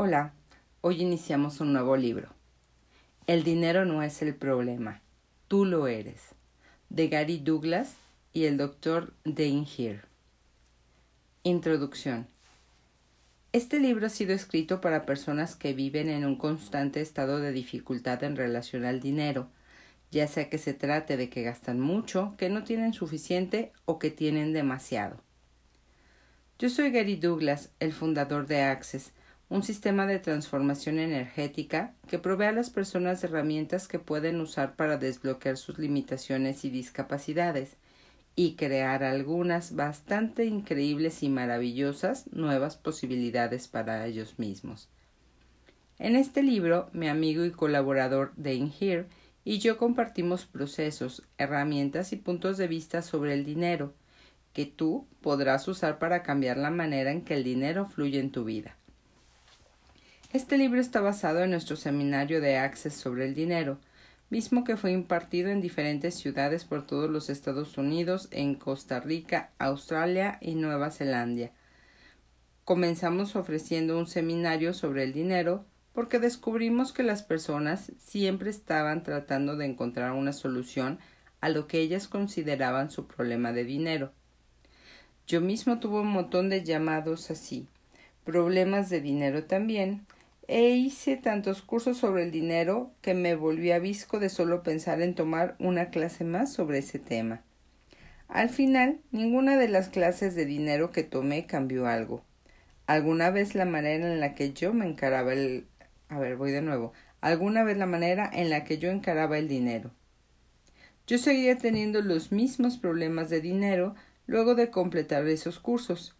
Hola, hoy iniciamos un nuevo libro. El dinero no es el problema, tú lo eres, de Gary Douglas y el Dr. Dane Here. Introducción. Este libro ha sido escrito para personas que viven en un constante estado de dificultad en relación al dinero, ya sea que se trate de que gastan mucho, que no tienen suficiente o que tienen demasiado. Yo soy Gary Douglas, el fundador de Access, un sistema de transformación energética que provee a las personas herramientas que pueden usar para desbloquear sus limitaciones y discapacidades y crear algunas bastante increíbles y maravillosas nuevas posibilidades para ellos mismos. En este libro, mi amigo y colaborador Dane Here y yo compartimos procesos, herramientas y puntos de vista sobre el dinero que tú podrás usar para cambiar la manera en que el dinero fluye en tu vida. Este libro está basado en nuestro seminario de Access sobre el dinero, mismo que fue impartido en diferentes ciudades por todos los Estados Unidos, en Costa Rica, Australia y Nueva Zelanda. Comenzamos ofreciendo un seminario sobre el dinero porque descubrimos que las personas siempre estaban tratando de encontrar una solución a lo que ellas consideraban su problema de dinero. Yo mismo tuve un montón de llamados así, problemas de dinero también, e hice tantos cursos sobre el dinero que me volví a visco de solo pensar en tomar una clase más sobre ese tema. Al final, ninguna de las clases de dinero que tomé cambió algo. Alguna vez la manera en la que yo me encaraba el. A ver, voy de nuevo. Alguna vez la manera en la que yo encaraba el dinero. Yo seguía teniendo los mismos problemas de dinero luego de completar esos cursos.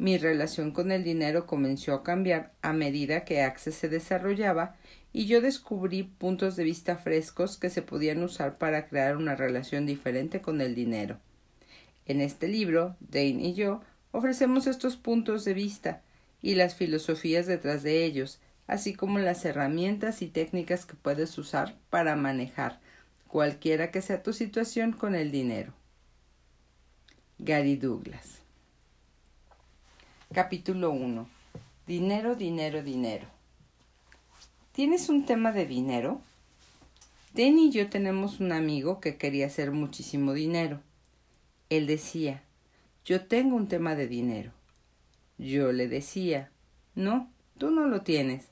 Mi relación con el dinero comenzó a cambiar a medida que Access se desarrollaba y yo descubrí puntos de vista frescos que se podían usar para crear una relación diferente con el dinero. En este libro, Dane y yo ofrecemos estos puntos de vista y las filosofías detrás de ellos, así como las herramientas y técnicas que puedes usar para manejar cualquiera que sea tu situación con el dinero. Gary Douglas Capítulo 1. Dinero, dinero, dinero. ¿Tienes un tema de dinero? Denny y yo tenemos un amigo que quería hacer muchísimo dinero. Él decía, yo tengo un tema de dinero. Yo le decía, no, tú no lo tienes.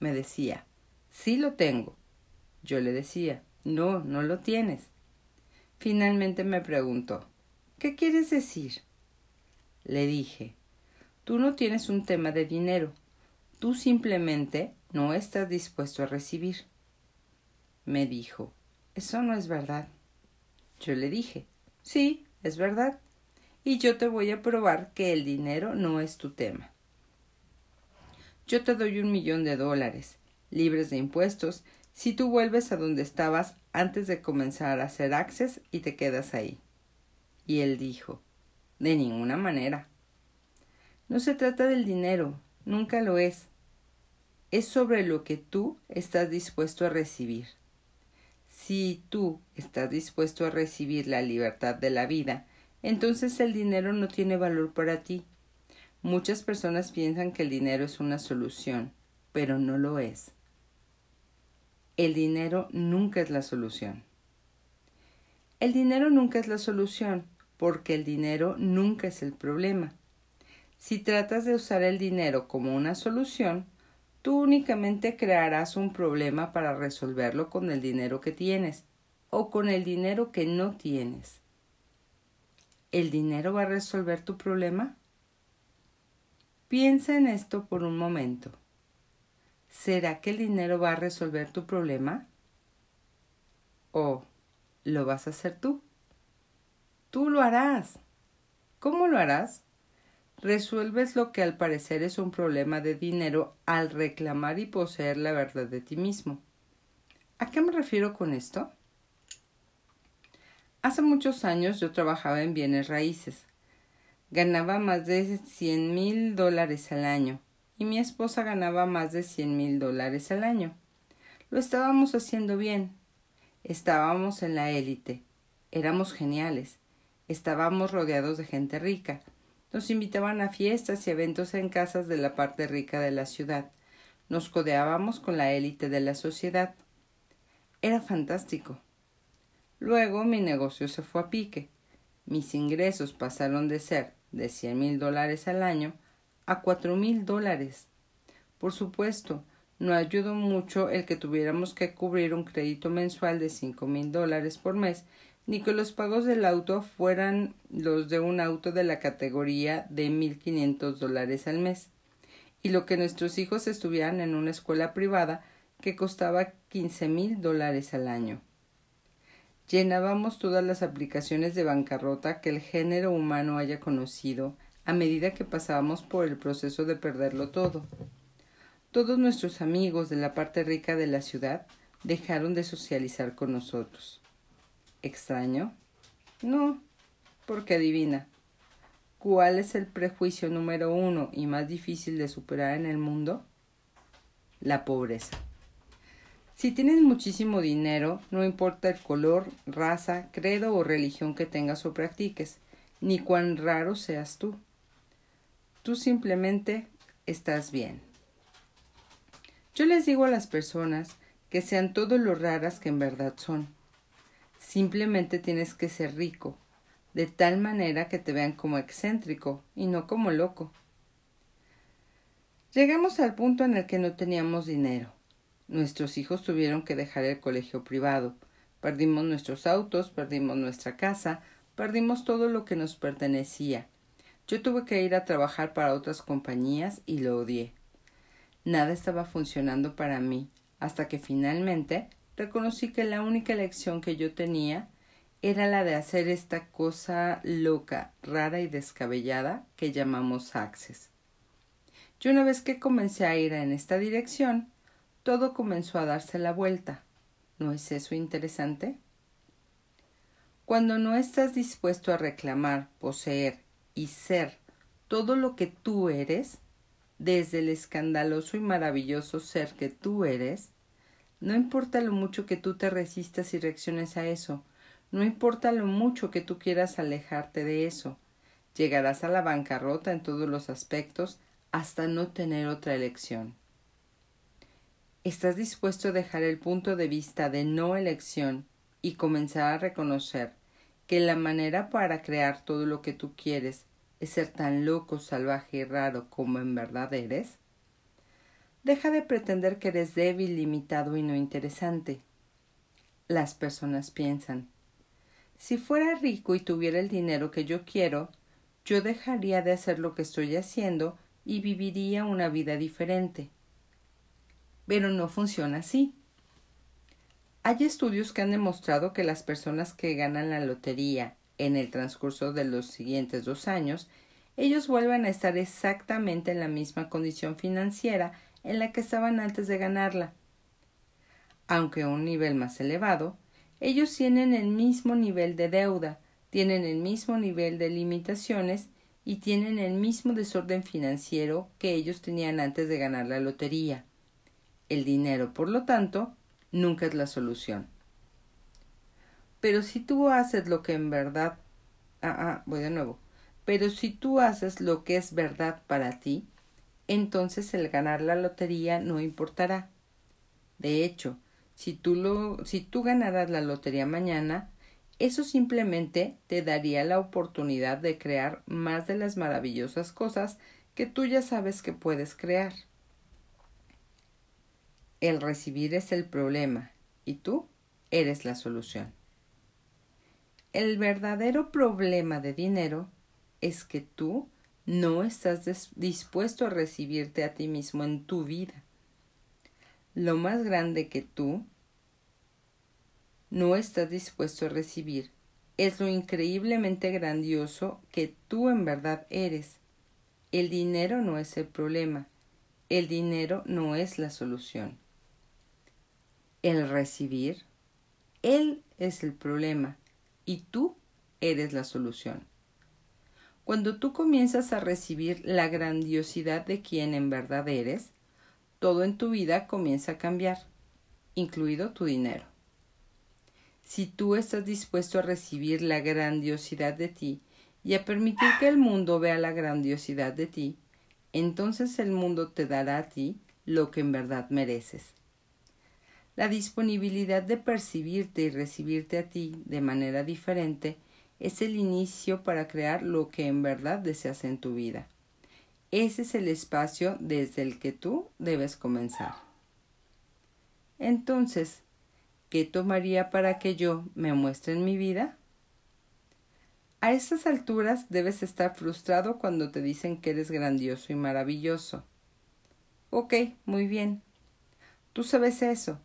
Me decía, sí lo tengo. Yo le decía, no, no lo tienes. Finalmente me preguntó, ¿qué quieres decir? Le dije, Tú no tienes un tema de dinero. Tú simplemente no estás dispuesto a recibir. Me dijo, eso no es verdad. Yo le dije, sí, es verdad. Y yo te voy a probar que el dinero no es tu tema. Yo te doy un millón de dólares, libres de impuestos, si tú vuelves a donde estabas antes de comenzar a hacer access y te quedas ahí. Y él dijo, de ninguna manera. No se trata del dinero, nunca lo es. Es sobre lo que tú estás dispuesto a recibir. Si tú estás dispuesto a recibir la libertad de la vida, entonces el dinero no tiene valor para ti. Muchas personas piensan que el dinero es una solución, pero no lo es. El dinero nunca es la solución. El dinero nunca es la solución, porque el dinero nunca es el problema. Si tratas de usar el dinero como una solución, tú únicamente crearás un problema para resolverlo con el dinero que tienes o con el dinero que no tienes. ¿El dinero va a resolver tu problema? Piensa en esto por un momento. ¿Será que el dinero va a resolver tu problema? ¿O lo vas a hacer tú? Tú lo harás. ¿Cómo lo harás? Resuelves lo que al parecer es un problema de dinero al reclamar y poseer la verdad de ti mismo. ¿A qué me refiero con esto? Hace muchos años yo trabajaba en bienes raíces. Ganaba más de cien mil dólares al año y mi esposa ganaba más de cien mil dólares al año. Lo estábamos haciendo bien. Estábamos en la élite. Éramos geniales. Estábamos rodeados de gente rica nos invitaban a fiestas y eventos en casas de la parte rica de la ciudad, Nos codeábamos con la élite de la sociedad. Era fantástico. Luego mi negocio se fue a pique. Mis ingresos pasaron de ser de cien mil dólares al año a cuatro mil dólares. Por supuesto, no ayudó mucho el que tuviéramos que cubrir un crédito mensual de cinco mil dólares por mes, ni que los pagos del auto fueran los de un auto de la categoría de mil quinientos dólares al mes, y lo que nuestros hijos estuvieran en una escuela privada que costaba quince mil dólares al año. Llenábamos todas las aplicaciones de bancarrota que el género humano haya conocido a medida que pasábamos por el proceso de perderlo todo. Todos nuestros amigos de la parte rica de la ciudad dejaron de socializar con nosotros. ¿Extraño? No, porque adivina. ¿Cuál es el prejuicio número uno y más difícil de superar en el mundo? La pobreza. Si tienes muchísimo dinero, no importa el color, raza, credo o religión que tengas o practiques, ni cuán raro seas tú. Tú simplemente estás bien. Yo les digo a las personas que sean todo lo raras que en verdad son. Simplemente tienes que ser rico, de tal manera que te vean como excéntrico y no como loco. Llegamos al punto en el que no teníamos dinero. Nuestros hijos tuvieron que dejar el colegio privado. Perdimos nuestros autos, perdimos nuestra casa, perdimos todo lo que nos pertenecía. Yo tuve que ir a trabajar para otras compañías y lo odié. Nada estaba funcionando para mí, hasta que finalmente reconocí que la única elección que yo tenía era la de hacer esta cosa loca, rara y descabellada que llamamos Access. Y una vez que comencé a ir en esta dirección, todo comenzó a darse la vuelta. ¿No es eso interesante? Cuando no estás dispuesto a reclamar, poseer y ser todo lo que tú eres, desde el escandaloso y maravilloso ser que tú eres, no importa lo mucho que tú te resistas y reacciones a eso, no importa lo mucho que tú quieras alejarte de eso, llegarás a la bancarrota en todos los aspectos hasta no tener otra elección. ¿Estás dispuesto a dejar el punto de vista de no elección y comenzar a reconocer que la manera para crear todo lo que tú quieres es ser tan loco, salvaje y raro como en verdad eres? Deja de pretender que eres débil, limitado y no interesante. Las personas piensan, si fuera rico y tuviera el dinero que yo quiero, yo dejaría de hacer lo que estoy haciendo y viviría una vida diferente. Pero no funciona así. Hay estudios que han demostrado que las personas que ganan la lotería en el transcurso de los siguientes dos años, ellos vuelven a estar exactamente en la misma condición financiera en la que estaban antes de ganarla. Aunque a un nivel más elevado, ellos tienen el mismo nivel de deuda, tienen el mismo nivel de limitaciones y tienen el mismo desorden financiero que ellos tenían antes de ganar la lotería. El dinero, por lo tanto, nunca es la solución. Pero si tú haces lo que en verdad... Ah, ah, voy de nuevo. Pero si tú haces lo que es verdad para ti, entonces el ganar la lotería no importará. De hecho, si tú, lo, si tú ganaras la lotería mañana, eso simplemente te daría la oportunidad de crear más de las maravillosas cosas que tú ya sabes que puedes crear. El recibir es el problema y tú eres la solución. El verdadero problema de dinero es que tú no estás dispuesto a recibirte a ti mismo en tu vida. Lo más grande que tú no estás dispuesto a recibir es lo increíblemente grandioso que tú en verdad eres. El dinero no es el problema, el dinero no es la solución. El recibir, él es el problema y tú eres la solución. Cuando tú comienzas a recibir la grandiosidad de quien en verdad eres, todo en tu vida comienza a cambiar, incluido tu dinero. Si tú estás dispuesto a recibir la grandiosidad de ti y a permitir que el mundo vea la grandiosidad de ti, entonces el mundo te dará a ti lo que en verdad mereces. La disponibilidad de percibirte y recibirte a ti de manera diferente es el inicio para crear lo que en verdad deseas en tu vida. Ese es el espacio desde el que tú debes comenzar. Entonces, ¿qué tomaría para que yo me muestre en mi vida? A estas alturas debes estar frustrado cuando te dicen que eres grandioso y maravilloso. Ok, muy bien. Tú sabes eso,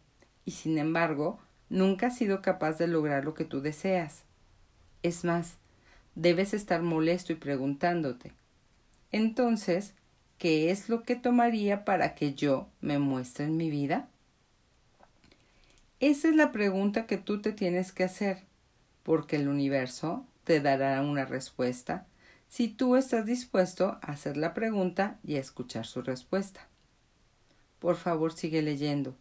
y sin embargo, nunca has sido capaz de lograr lo que tú deseas. Es más, debes estar molesto y preguntándote. Entonces, ¿qué es lo que tomaría para que yo me muestre en mi vida? Esa es la pregunta que tú te tienes que hacer, porque el universo te dará una respuesta si tú estás dispuesto a hacer la pregunta y a escuchar su respuesta. Por favor, sigue leyendo.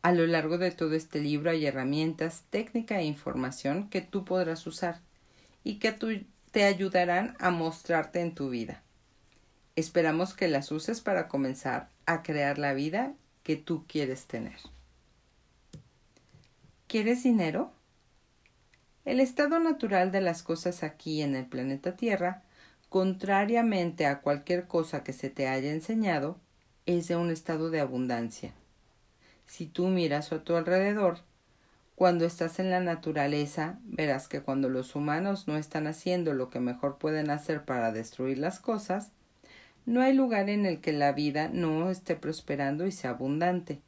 A lo largo de todo este libro hay herramientas, técnica e información que tú podrás usar y que te ayudarán a mostrarte en tu vida. Esperamos que las uses para comenzar a crear la vida que tú quieres tener. ¿Quieres dinero? El estado natural de las cosas aquí en el planeta Tierra, contrariamente a cualquier cosa que se te haya enseñado, es de un estado de abundancia. Si tú miras a tu alrededor, cuando estás en la naturaleza, verás que cuando los humanos no están haciendo lo que mejor pueden hacer para destruir las cosas, no hay lugar en el que la vida no esté prosperando y sea abundante.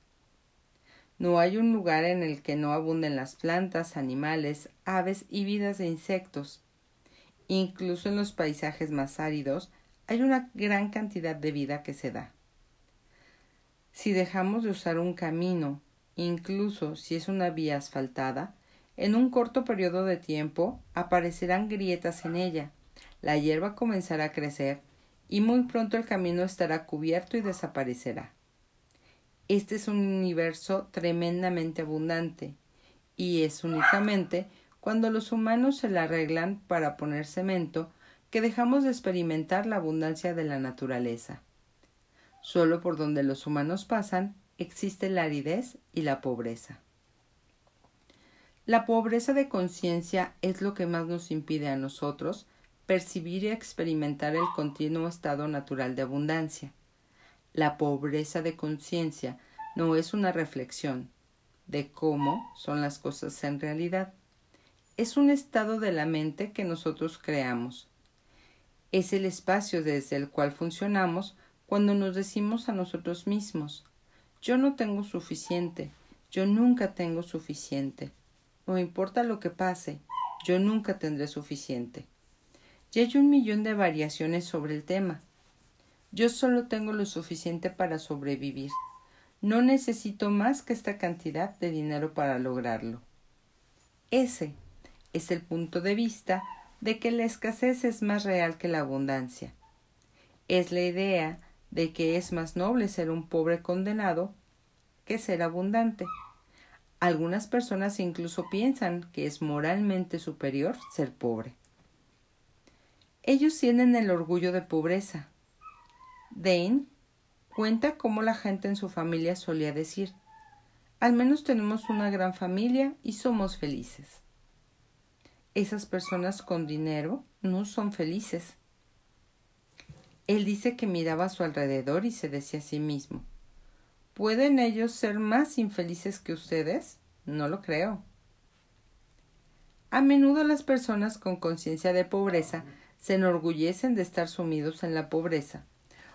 No hay un lugar en el que no abunden las plantas, animales, aves y vidas de insectos. Incluso en los paisajes más áridos hay una gran cantidad de vida que se da. Si dejamos de usar un camino Incluso si es una vía asfaltada, en un corto periodo de tiempo aparecerán grietas en ella, la hierba comenzará a crecer y muy pronto el camino estará cubierto y desaparecerá. Este es un universo tremendamente abundante y es únicamente cuando los humanos se la arreglan para poner cemento que dejamos de experimentar la abundancia de la naturaleza. Solo por donde los humanos pasan existe la aridez y la pobreza. La pobreza de conciencia es lo que más nos impide a nosotros percibir y experimentar el continuo estado natural de abundancia. La pobreza de conciencia no es una reflexión de cómo son las cosas en realidad. Es un estado de la mente que nosotros creamos. Es el espacio desde el cual funcionamos cuando nos decimos a nosotros mismos yo no tengo suficiente, yo nunca tengo suficiente. No importa lo que pase, yo nunca tendré suficiente. Y hay un millón de variaciones sobre el tema. Yo solo tengo lo suficiente para sobrevivir. No necesito más que esta cantidad de dinero para lograrlo. Ese es el punto de vista de que la escasez es más real que la abundancia. Es la idea de que es más noble ser un pobre condenado que ser abundante. Algunas personas incluso piensan que es moralmente superior ser pobre. Ellos tienen el orgullo de pobreza. Dane cuenta cómo la gente en su familia solía decir al menos tenemos una gran familia y somos felices. Esas personas con dinero no son felices. Él dice que miraba a su alrededor y se decía a sí mismo ¿Pueden ellos ser más infelices que ustedes? No lo creo. A menudo las personas con conciencia de pobreza se enorgullecen de estar sumidos en la pobreza,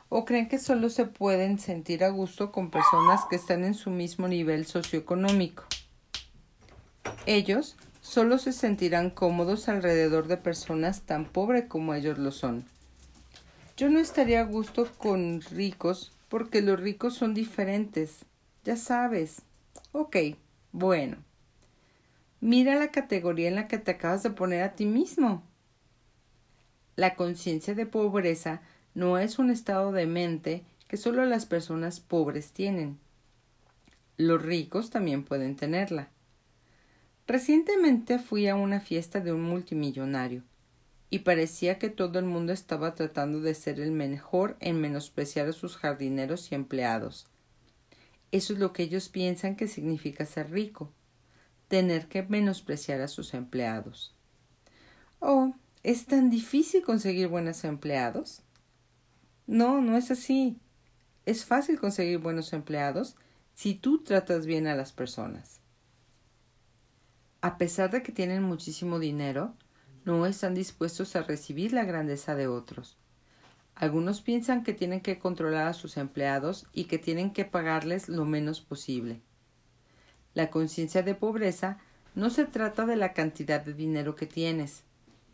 o creen que solo se pueden sentir a gusto con personas que están en su mismo nivel socioeconómico. Ellos solo se sentirán cómodos alrededor de personas tan pobres como ellos lo son. Yo no estaría a gusto con ricos porque los ricos son diferentes. Ya sabes. Ok, bueno. Mira la categoría en la que te acabas de poner a ti mismo. La conciencia de pobreza no es un estado de mente que solo las personas pobres tienen. Los ricos también pueden tenerla. Recientemente fui a una fiesta de un multimillonario y parecía que todo el mundo estaba tratando de ser el mejor en menospreciar a sus jardineros y empleados. Eso es lo que ellos piensan que significa ser rico, tener que menospreciar a sus empleados. Oh, ¿es tan difícil conseguir buenos empleados? No, no es así. Es fácil conseguir buenos empleados si tú tratas bien a las personas. A pesar de que tienen muchísimo dinero, no están dispuestos a recibir la grandeza de otros. Algunos piensan que tienen que controlar a sus empleados y que tienen que pagarles lo menos posible. La conciencia de pobreza no se trata de la cantidad de dinero que tienes,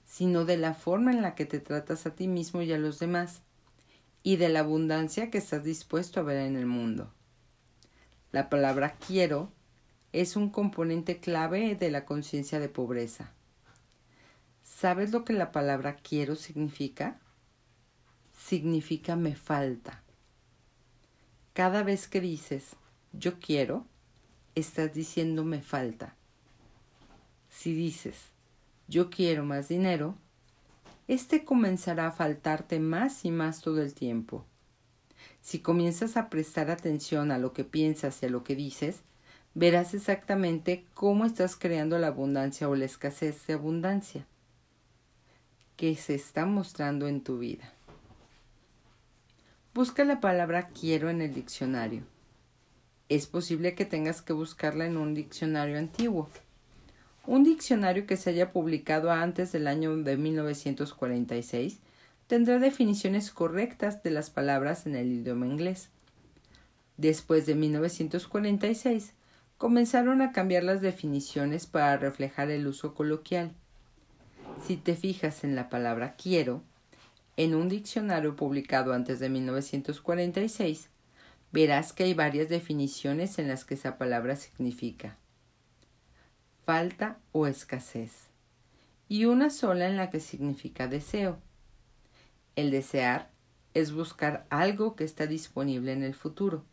sino de la forma en la que te tratas a ti mismo y a los demás, y de la abundancia que estás dispuesto a ver en el mundo. La palabra quiero es un componente clave de la conciencia de pobreza. ¿Sabes lo que la palabra quiero significa? Significa me falta. Cada vez que dices yo quiero, estás diciendo me falta. Si dices yo quiero más dinero, este comenzará a faltarte más y más todo el tiempo. Si comienzas a prestar atención a lo que piensas y a lo que dices, verás exactamente cómo estás creando la abundancia o la escasez de abundancia que se está mostrando en tu vida. Busca la palabra quiero en el diccionario. Es posible que tengas que buscarla en un diccionario antiguo. Un diccionario que se haya publicado antes del año de 1946 tendrá definiciones correctas de las palabras en el idioma inglés. Después de 1946, comenzaron a cambiar las definiciones para reflejar el uso coloquial. Si te fijas en la palabra quiero, en un diccionario publicado antes de 1946, verás que hay varias definiciones en las que esa palabra significa falta o escasez, y una sola en la que significa deseo. El desear es buscar algo que está disponible en el futuro.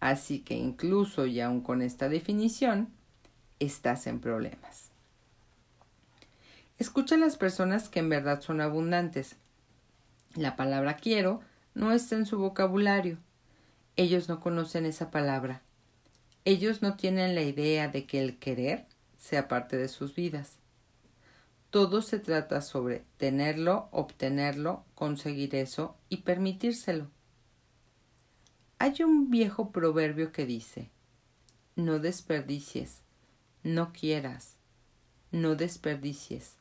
Así que incluso y aun con esta definición, estás en problemas. Escucha a las personas que en verdad son abundantes. La palabra quiero no está en su vocabulario. Ellos no conocen esa palabra. Ellos no tienen la idea de que el querer sea parte de sus vidas. Todo se trata sobre tenerlo, obtenerlo, conseguir eso y permitírselo. Hay un viejo proverbio que dice No desperdicies, no quieras, no desperdicies,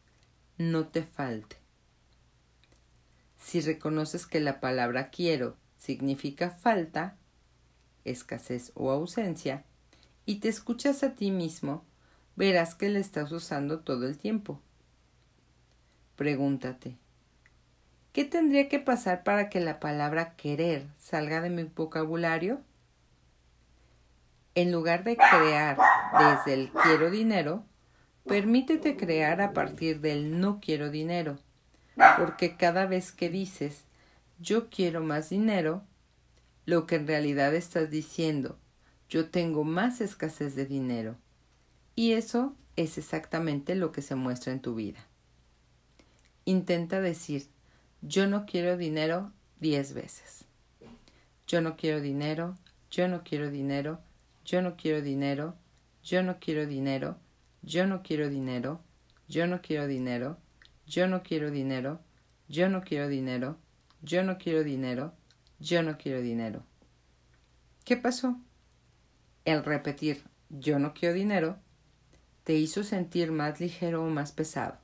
no te falte. Si reconoces que la palabra quiero significa falta, escasez o ausencia, y te escuchas a ti mismo, verás que la estás usando todo el tiempo. Pregúntate, ¿Qué tendría que pasar para que la palabra querer salga de mi vocabulario? En lugar de crear desde el quiero dinero, permítete crear a partir del no quiero dinero, porque cada vez que dices yo quiero más dinero, lo que en realidad estás diciendo yo tengo más escasez de dinero. Y eso es exactamente lo que se muestra en tu vida. Intenta decir yo no quiero dinero diez veces. Yo no quiero dinero, yo no quiero dinero, yo no quiero dinero, yo no quiero dinero, yo no quiero dinero, yo no quiero dinero, yo no quiero dinero, yo no quiero dinero, yo no quiero dinero, yo no quiero dinero. ¿Qué pasó? El repetir yo no quiero dinero te hizo sentir más ligero o más pesado.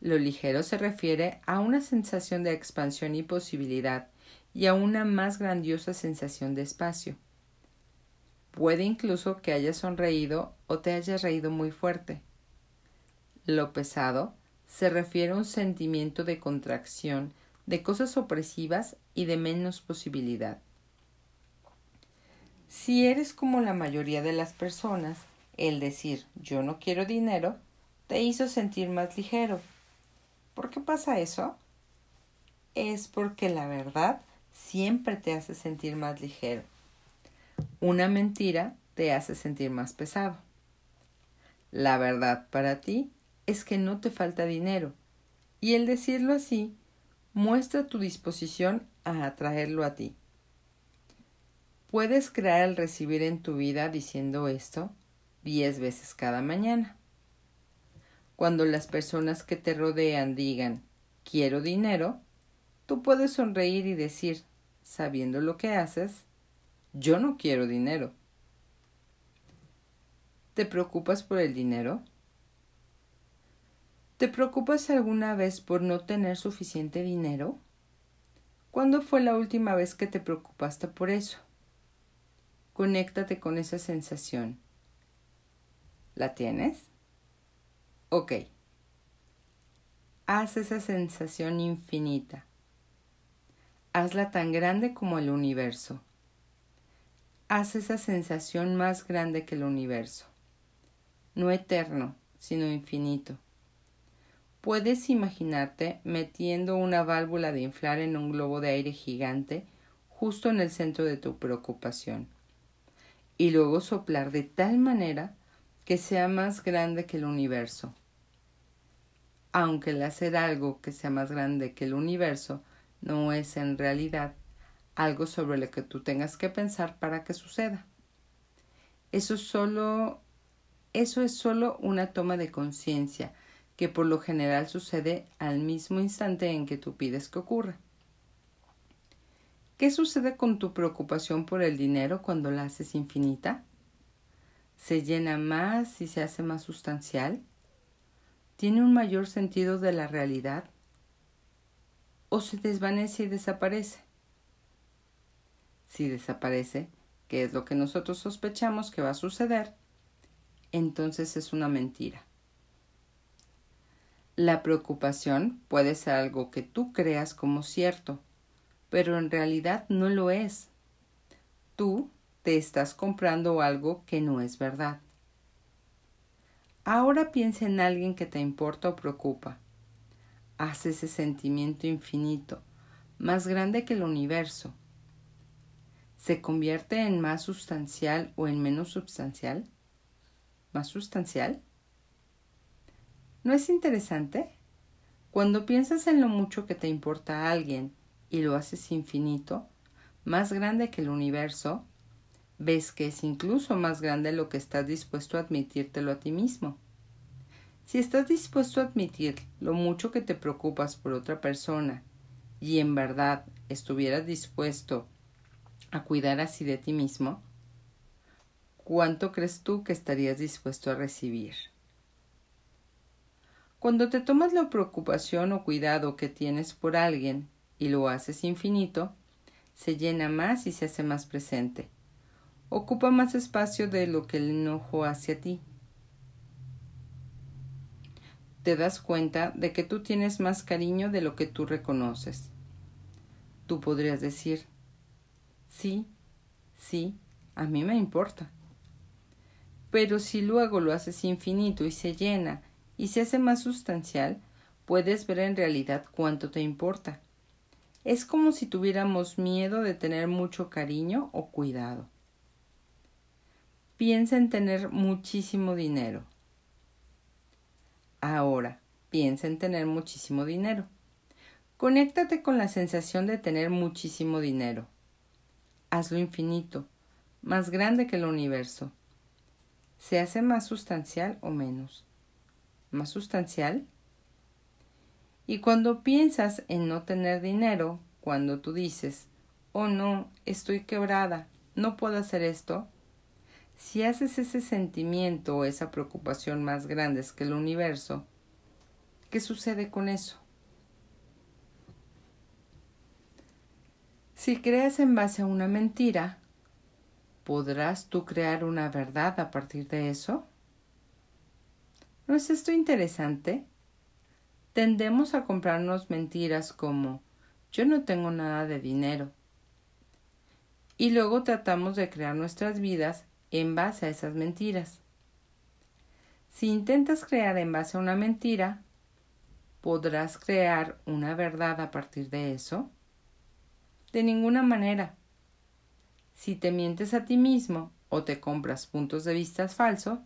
Lo ligero se refiere a una sensación de expansión y posibilidad y a una más grandiosa sensación de espacio. Puede incluso que hayas sonreído o te hayas reído muy fuerte. Lo pesado se refiere a un sentimiento de contracción, de cosas opresivas y de menos posibilidad. Si eres como la mayoría de las personas, el decir yo no quiero dinero te hizo sentir más ligero ¿Por qué pasa eso? Es porque la verdad siempre te hace sentir más ligero. Una mentira te hace sentir más pesado. La verdad para ti es que no te falta dinero y el decirlo así muestra tu disposición a atraerlo a ti. Puedes crear el recibir en tu vida diciendo esto diez veces cada mañana. Cuando las personas que te rodean digan quiero dinero, tú puedes sonreír y decir, sabiendo lo que haces, yo no quiero dinero. ¿Te preocupas por el dinero? ¿Te preocupas alguna vez por no tener suficiente dinero? ¿Cuándo fue la última vez que te preocupaste por eso? Conéctate con esa sensación. ¿La tienes? Ok. Haz esa sensación infinita. Hazla tan grande como el universo. Haz esa sensación más grande que el universo. No eterno, sino infinito. Puedes imaginarte metiendo una válvula de inflar en un globo de aire gigante justo en el centro de tu preocupación y luego soplar de tal manera que sea más grande que el universo. Aunque el hacer algo que sea más grande que el universo no es en realidad algo sobre lo que tú tengas que pensar para que suceda. Eso solo eso es solo una toma de conciencia que por lo general sucede al mismo instante en que tú pides que ocurra. ¿Qué sucede con tu preocupación por el dinero cuando la haces infinita? ¿Se llena más y se hace más sustancial? ¿Tiene un mayor sentido de la realidad? ¿O se desvanece y desaparece? Si desaparece, que es lo que nosotros sospechamos que va a suceder, entonces es una mentira. La preocupación puede ser algo que tú creas como cierto, pero en realidad no lo es. Tú te estás comprando algo que no es verdad. Ahora piensa en alguien que te importa o preocupa. Haz ese sentimiento infinito, más grande que el universo. ¿Se convierte en más sustancial o en menos sustancial? ¿Más sustancial? ¿No es interesante? Cuando piensas en lo mucho que te importa a alguien y lo haces infinito, más grande que el universo, ves que es incluso más grande lo que estás dispuesto a admitírtelo a ti mismo. Si estás dispuesto a admitir lo mucho que te preocupas por otra persona y en verdad estuvieras dispuesto a cuidar así de ti mismo, ¿cuánto crees tú que estarías dispuesto a recibir? Cuando te tomas la preocupación o cuidado que tienes por alguien y lo haces infinito, se llena más y se hace más presente. Ocupa más espacio de lo que el enojo hacia ti. Te das cuenta de que tú tienes más cariño de lo que tú reconoces. Tú podrías decir, sí, sí, a mí me importa. Pero si luego lo haces infinito y se llena y se hace más sustancial, puedes ver en realidad cuánto te importa. Es como si tuviéramos miedo de tener mucho cariño o cuidado. Piensa en tener muchísimo dinero. Ahora, piensa en tener muchísimo dinero. Conéctate con la sensación de tener muchísimo dinero. Hazlo infinito, más grande que el universo. ¿Se hace más sustancial o menos? más sustancial. Y cuando piensas en no tener dinero, cuando tú dices, oh no, estoy quebrada, no puedo hacer esto, si haces ese sentimiento o esa preocupación más grandes que el universo, ¿qué sucede con eso? Si creas en base a una mentira, ¿podrás tú crear una verdad a partir de eso? ¿No es esto interesante? Tendemos a comprarnos mentiras como yo no tengo nada de dinero. Y luego tratamos de crear nuestras vidas en base a esas mentiras. Si intentas crear en base a una mentira, ¿podrás crear una verdad a partir de eso? De ninguna manera. Si te mientes a ti mismo o te compras puntos de vista falsos,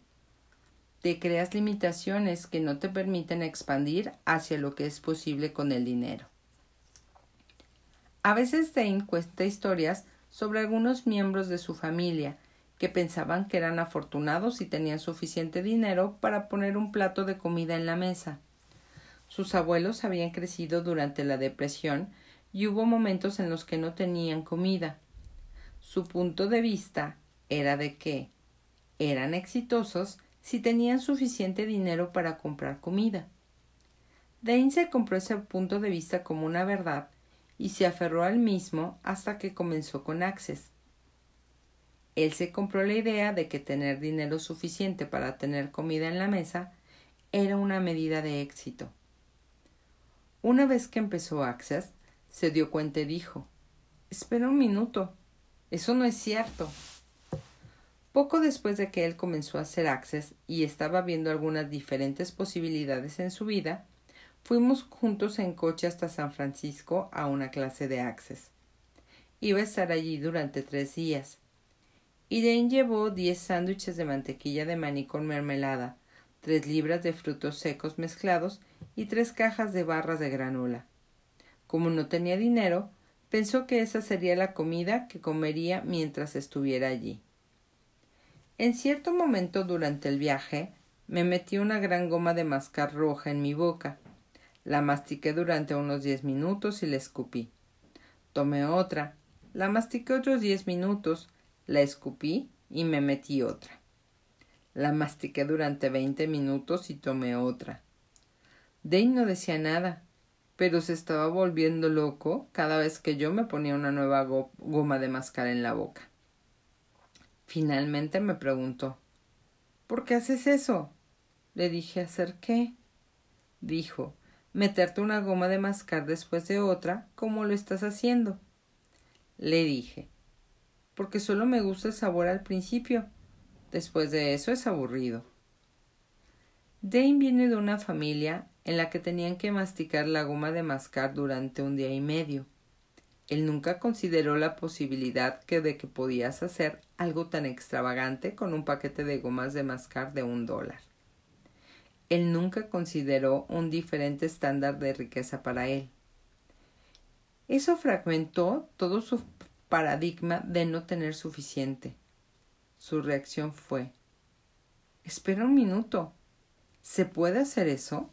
te creas limitaciones que no te permiten expandir hacia lo que es posible con el dinero. A veces Dane cuenta historias sobre algunos miembros de su familia que pensaban que eran afortunados y tenían suficiente dinero para poner un plato de comida en la mesa. Sus abuelos habían crecido durante la depresión y hubo momentos en los que no tenían comida. Su punto de vista era de que eran exitosos si tenían suficiente dinero para comprar comida. Dane se compró ese punto de vista como una verdad y se aferró al mismo hasta que comenzó con Access. Él se compró la idea de que tener dinero suficiente para tener comida en la mesa era una medida de éxito. Una vez que empezó Access, se dio cuenta y dijo Espera un minuto. Eso no es cierto. Poco después de que él comenzó a hacer Access y estaba viendo algunas diferentes posibilidades en su vida, fuimos juntos en coche hasta San Francisco a una clase de Access. Iba a estar allí durante tres días Dane llevó diez sándwiches de mantequilla de maní con mermelada, tres libras de frutos secos mezclados y tres cajas de barras de granola. Como no tenía dinero, pensó que esa sería la comida que comería mientras estuviera allí. En cierto momento durante el viaje, me metí una gran goma de mascar roja en mi boca. La mastiqué durante unos diez minutos y la escupí. Tomé otra, la mastiqué otros diez minutos, la escupí y me metí otra. La mastiqué durante veinte minutos y tomé otra. Dane no decía nada, pero se estaba volviendo loco cada vez que yo me ponía una nueva goma de mascar en la boca. Finalmente me preguntó ¿Por qué haces eso? Le dije ¿hacer qué? Dijo meterte una goma de mascar después de otra, como lo estás haciendo. Le dije porque solo me gusta el sabor al principio. Después de eso es aburrido. Dane viene de una familia en la que tenían que masticar la goma de mascar durante un día y medio. Él nunca consideró la posibilidad que de que podías hacer algo tan extravagante con un paquete de gomas de mascar de un dólar. Él nunca consideró un diferente estándar de riqueza para él. Eso fragmentó todo su paradigma de no tener suficiente. Su reacción fue Espera un minuto. ¿Se puede hacer eso?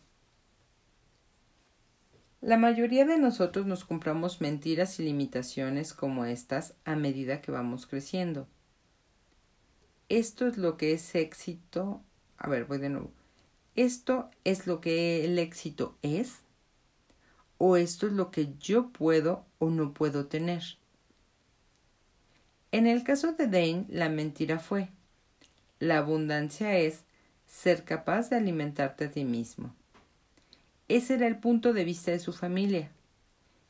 La mayoría de nosotros nos compramos mentiras y limitaciones como estas a medida que vamos creciendo. Esto es lo que es éxito. A ver, voy de nuevo. ¿Esto es lo que el éxito es? ¿O esto es lo que yo puedo o no puedo tener? En el caso de Dane, la mentira fue la abundancia es ser capaz de alimentarte a ti mismo. Ese era el punto de vista de su familia,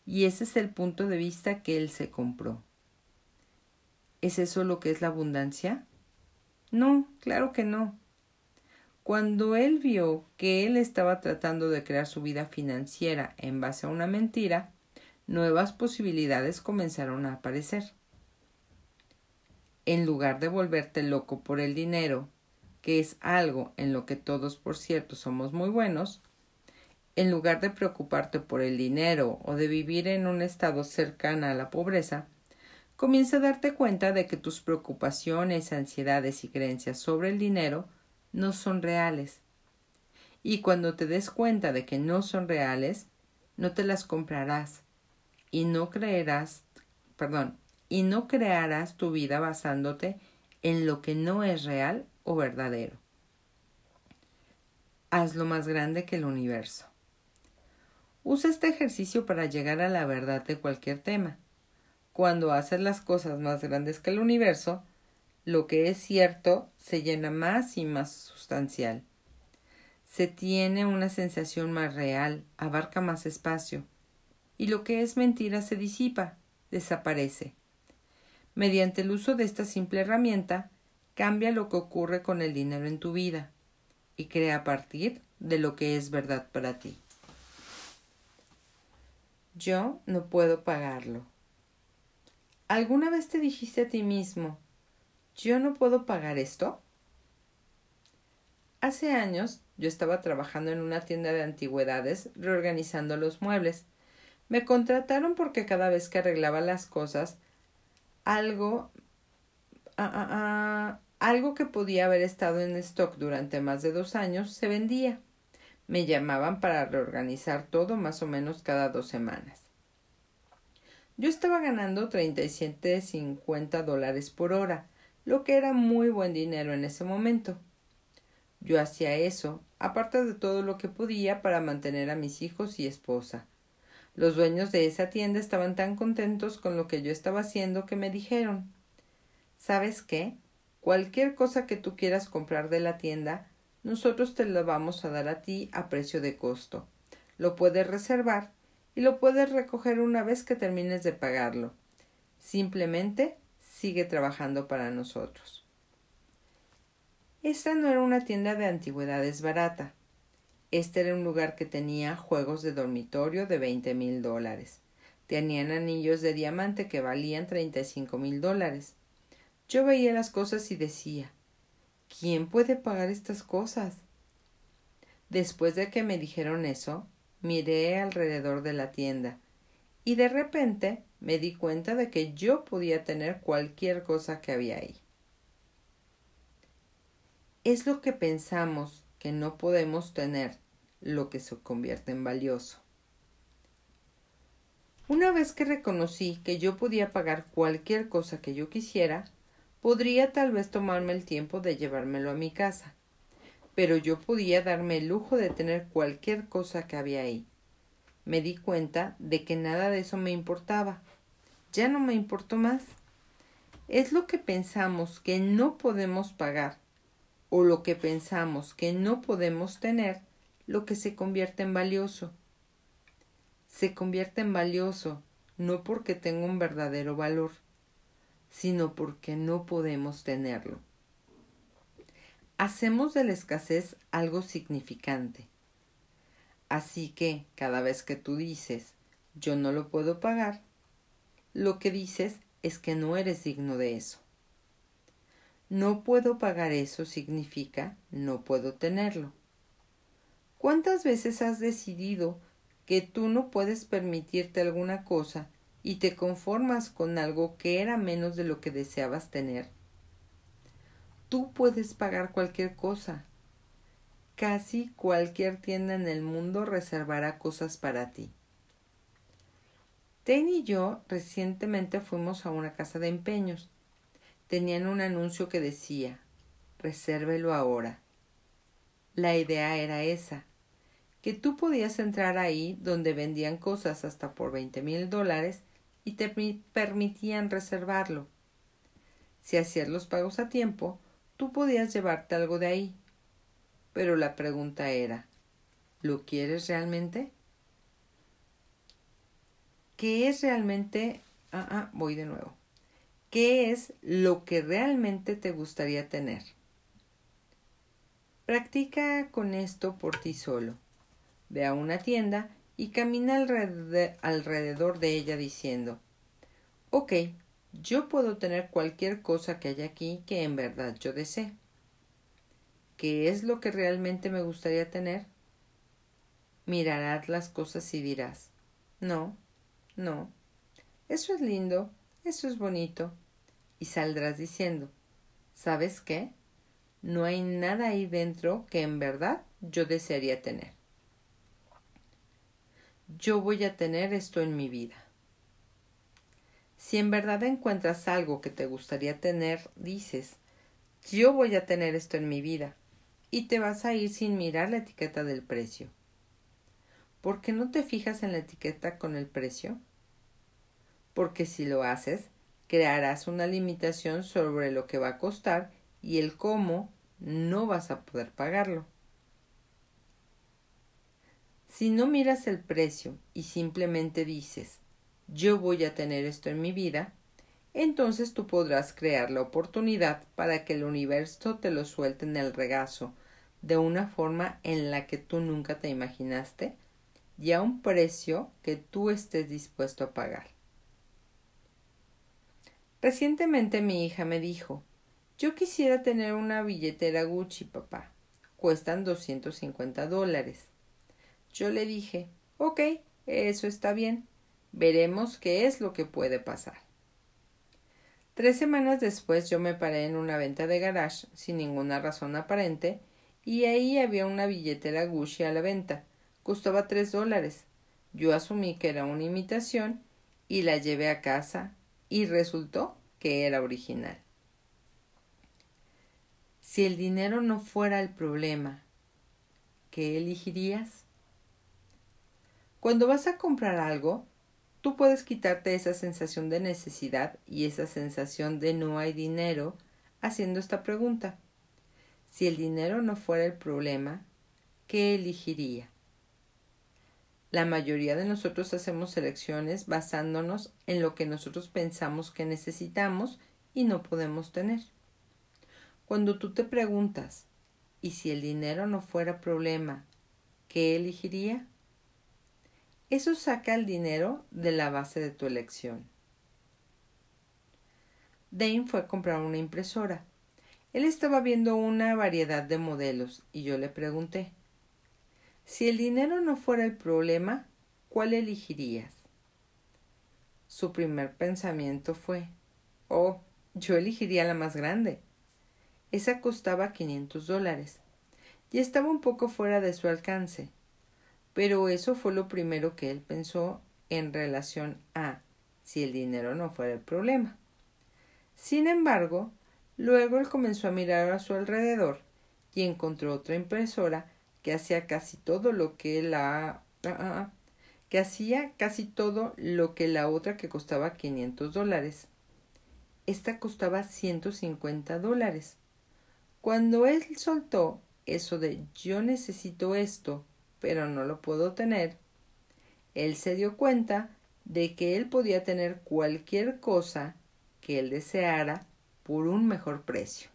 y ese es el punto de vista que él se compró. ¿Es eso lo que es la abundancia? No, claro que no. Cuando él vio que él estaba tratando de crear su vida financiera en base a una mentira, nuevas posibilidades comenzaron a aparecer en lugar de volverte loco por el dinero, que es algo en lo que todos, por cierto, somos muy buenos, en lugar de preocuparte por el dinero o de vivir en un estado cercano a la pobreza, comienza a darte cuenta de que tus preocupaciones, ansiedades y creencias sobre el dinero no son reales. Y cuando te des cuenta de que no son reales, no te las comprarás y no creerás, perdón, y no crearás tu vida basándote en lo que no es real o verdadero. Hazlo más grande que el universo. Usa este ejercicio para llegar a la verdad de cualquier tema. Cuando haces las cosas más grandes que el universo, lo que es cierto se llena más y más sustancial. Se tiene una sensación más real, abarca más espacio, y lo que es mentira se disipa, desaparece. Mediante el uso de esta simple herramienta, cambia lo que ocurre con el dinero en tu vida y crea a partir de lo que es verdad para ti. Yo no puedo pagarlo. ¿Alguna vez te dijiste a ti mismo, yo no puedo pagar esto? Hace años yo estaba trabajando en una tienda de antigüedades reorganizando los muebles. Me contrataron porque cada vez que arreglaba las cosas algo, ah, ah, ah, algo que podía haber estado en stock durante más de dos años se vendía. Me llamaban para reorganizar todo más o menos cada dos semanas. Yo estaba ganando 37.50 dólares por hora, lo que era muy buen dinero en ese momento. Yo hacía eso, aparte de todo lo que podía para mantener a mis hijos y esposa. Los dueños de esa tienda estaban tan contentos con lo que yo estaba haciendo que me dijeron ¿Sabes qué? Cualquier cosa que tú quieras comprar de la tienda, nosotros te la vamos a dar a ti a precio de costo. Lo puedes reservar y lo puedes recoger una vez que termines de pagarlo. Simplemente sigue trabajando para nosotros. Esta no era una tienda de antigüedades barata. Este era un lugar que tenía juegos de dormitorio de veinte mil dólares. Tenían anillos de diamante que valían treinta y cinco mil dólares. Yo veía las cosas y decía ¿Quién puede pagar estas cosas? Después de que me dijeron eso, miré alrededor de la tienda y de repente me di cuenta de que yo podía tener cualquier cosa que había ahí es lo que pensamos que no podemos tener lo que se convierte en valioso. Una vez que reconocí que yo podía pagar cualquier cosa que yo quisiera, podría tal vez tomarme el tiempo de llevármelo a mi casa, pero yo podía darme el lujo de tener cualquier cosa que había ahí. Me di cuenta de que nada de eso me importaba. Ya no me importó más. Es lo que pensamos que no podemos pagar o lo que pensamos que no podemos tener lo que se convierte en valioso. Se convierte en valioso no porque tenga un verdadero valor, sino porque no podemos tenerlo. Hacemos de la escasez algo significante. Así que cada vez que tú dices yo no lo puedo pagar, lo que dices es que no eres digno de eso. No puedo pagar eso significa no puedo tenerlo. ¿Cuántas veces has decidido que tú no puedes permitirte alguna cosa y te conformas con algo que era menos de lo que deseabas tener? Tú puedes pagar cualquier cosa. Casi cualquier tienda en el mundo reservará cosas para ti. Ten y yo recientemente fuimos a una casa de empeños tenían un anuncio que decía resérvelo ahora. La idea era esa, que tú podías entrar ahí donde vendían cosas hasta por veinte mil dólares y te permitían reservarlo. Si hacías los pagos a tiempo, tú podías llevarte algo de ahí. Pero la pregunta era, ¿lo quieres realmente? ¿Qué es realmente? Ah, ah, voy de nuevo. ¿Qué es lo que realmente te gustaría tener? Practica con esto por ti solo. Ve a una tienda y camina alrededor de ella diciendo, ok, yo puedo tener cualquier cosa que haya aquí que en verdad yo desee. ¿Qué es lo que realmente me gustaría tener? Mirarás las cosas y dirás, no, no, eso es lindo, eso es bonito, y saldrás diciendo, ¿sabes qué? No hay nada ahí dentro que en verdad yo desearía tener. Yo voy a tener esto en mi vida. Si en verdad encuentras algo que te gustaría tener, dices, yo voy a tener esto en mi vida, y te vas a ir sin mirar la etiqueta del precio. ¿Por qué no te fijas en la etiqueta con el precio? Porque si lo haces, crearás una limitación sobre lo que va a costar y el cómo no vas a poder pagarlo. Si no miras el precio y simplemente dices yo voy a tener esto en mi vida, entonces tú podrás crear la oportunidad para que el universo te lo suelte en el regazo de una forma en la que tú nunca te imaginaste y a un precio que tú estés dispuesto a pagar. Recientemente mi hija me dijo Yo quisiera tener una billetera Gucci, papá. Cuestan 250 dólares. Yo le dije Ok, eso está bien. Veremos qué es lo que puede pasar. Tres semanas después yo me paré en una venta de garage sin ninguna razón aparente y ahí había una billetera Gucci a la venta. Costaba tres dólares. Yo asumí que era una imitación y la llevé a casa y resultó que era original. Si el dinero no fuera el problema, ¿qué elegirías? Cuando vas a comprar algo, tú puedes quitarte esa sensación de necesidad y esa sensación de no hay dinero haciendo esta pregunta. Si el dinero no fuera el problema, ¿qué elegiría? La mayoría de nosotros hacemos elecciones basándonos en lo que nosotros pensamos que necesitamos y no podemos tener. Cuando tú te preguntas, ¿y si el dinero no fuera problema, qué elegiría? Eso saca el dinero de la base de tu elección. Dane fue a comprar una impresora. Él estaba viendo una variedad de modelos y yo le pregunté, si el dinero no fuera el problema, ¿cuál elegirías? Su primer pensamiento fue, oh, yo elegiría la más grande. Esa costaba quinientos dólares y estaba un poco fuera de su alcance. Pero eso fue lo primero que él pensó en relación a si el dinero no fuera el problema. Sin embargo, luego él comenzó a mirar a su alrededor y encontró otra impresora que hacía casi todo lo que la ah, ah, ah, que hacía casi todo lo que la otra que costaba 500 dólares. Esta costaba 150 dólares. Cuando él soltó eso de yo necesito esto pero no lo puedo tener, él se dio cuenta de que él podía tener cualquier cosa que él deseara por un mejor precio.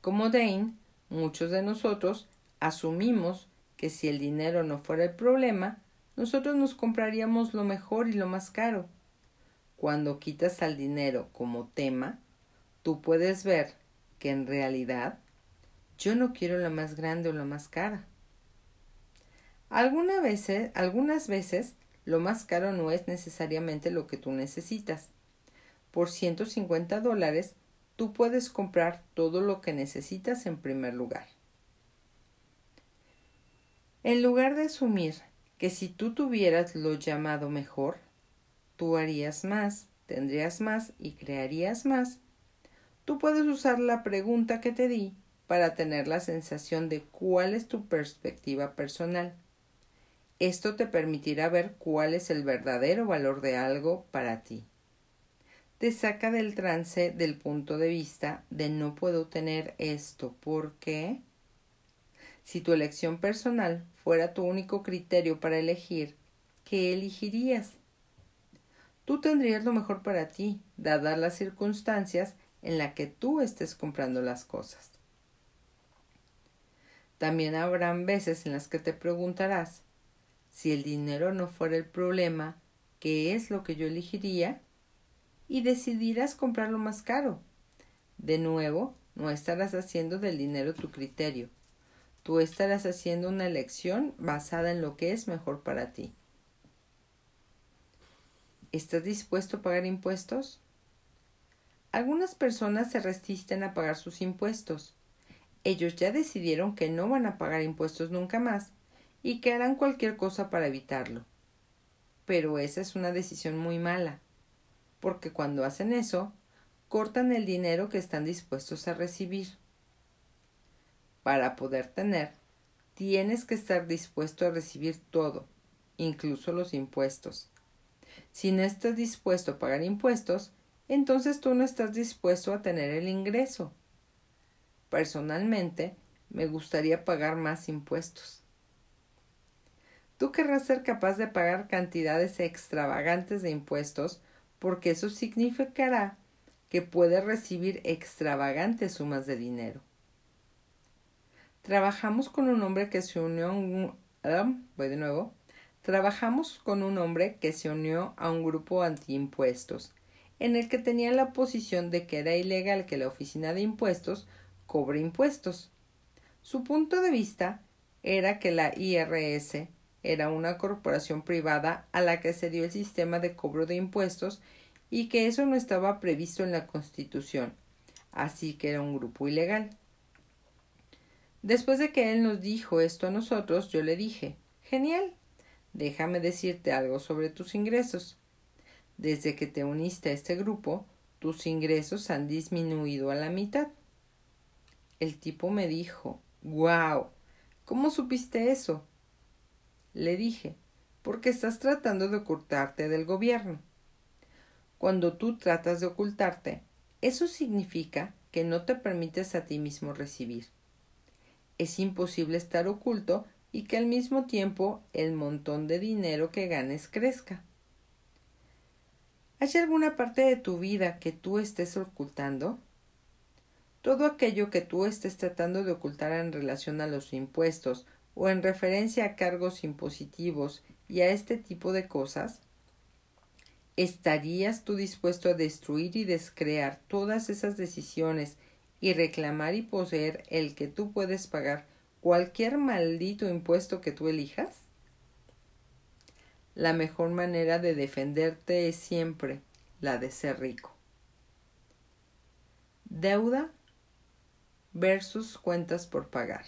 Como Dane, muchos de nosotros asumimos que si el dinero no fuera el problema, nosotros nos compraríamos lo mejor y lo más caro. Cuando quitas al dinero como tema, tú puedes ver que en realidad yo no quiero la más grande o la más cara. Algunas veces, algunas veces lo más caro no es necesariamente lo que tú necesitas. Por 150 dólares tú puedes comprar todo lo que necesitas en primer lugar. En lugar de asumir que si tú tuvieras lo llamado mejor, tú harías más, tendrías más y crearías más, tú puedes usar la pregunta que te di para tener la sensación de cuál es tu perspectiva personal. Esto te permitirá ver cuál es el verdadero valor de algo para ti. Te saca del trance del punto de vista de no puedo tener esto porque si tu elección personal fuera tu único criterio para elegir, ¿qué elegirías? Tú tendrías lo mejor para ti, dadas las circunstancias en las que tú estés comprando las cosas. También habrán veces en las que te preguntarás, si el dinero no fuera el problema, ¿qué es lo que yo elegiría? Y decidirás comprarlo más caro. De nuevo, no estarás haciendo del dinero tu criterio. Tú estarás haciendo una elección basada en lo que es mejor para ti. ¿Estás dispuesto a pagar impuestos? Algunas personas se resisten a pagar sus impuestos ellos ya decidieron que no van a pagar impuestos nunca más y que harán cualquier cosa para evitarlo. Pero esa es una decisión muy mala, porque cuando hacen eso, cortan el dinero que están dispuestos a recibir. Para poder tener, tienes que estar dispuesto a recibir todo, incluso los impuestos. Si no estás dispuesto a pagar impuestos, entonces tú no estás dispuesto a tener el ingreso. Personalmente, me gustaría pagar más impuestos. Tú querrás ser capaz de pagar cantidades extravagantes de impuestos porque eso significará que puedes recibir extravagantes sumas de dinero. Trabajamos con un hombre que se unió a un, ah, voy de nuevo. Trabajamos con un hombre que se unió a un grupo antiimpuestos, en el que tenía la posición de que era ilegal que la oficina de impuestos cobre impuestos. Su punto de vista era que la IRS era una corporación privada a la que se dio el sistema de cobro de impuestos y que eso no estaba previsto en la Constitución, así que era un grupo ilegal. Después de que él nos dijo esto a nosotros, yo le dije Genial. Déjame decirte algo sobre tus ingresos. Desde que te uniste a este grupo, tus ingresos han disminuido a la mitad. El tipo me dijo Guau. ¿Cómo supiste eso? Le dije porque estás tratando de ocultarte del gobierno. Cuando tú tratas de ocultarte, eso significa que no te permites a ti mismo recibir. Es imposible estar oculto y que al mismo tiempo el montón de dinero que ganes crezca. ¿Hay alguna parte de tu vida que tú estés ocultando? Todo aquello que tú estés tratando de ocultar en relación a los impuestos o en referencia a cargos impositivos y a este tipo de cosas, ¿Estarías tú dispuesto a destruir y descrear todas esas decisiones y reclamar y poseer el que tú puedes pagar cualquier maldito impuesto que tú elijas? La mejor manera de defenderte es siempre la de ser rico. Deuda versus cuentas por pagar.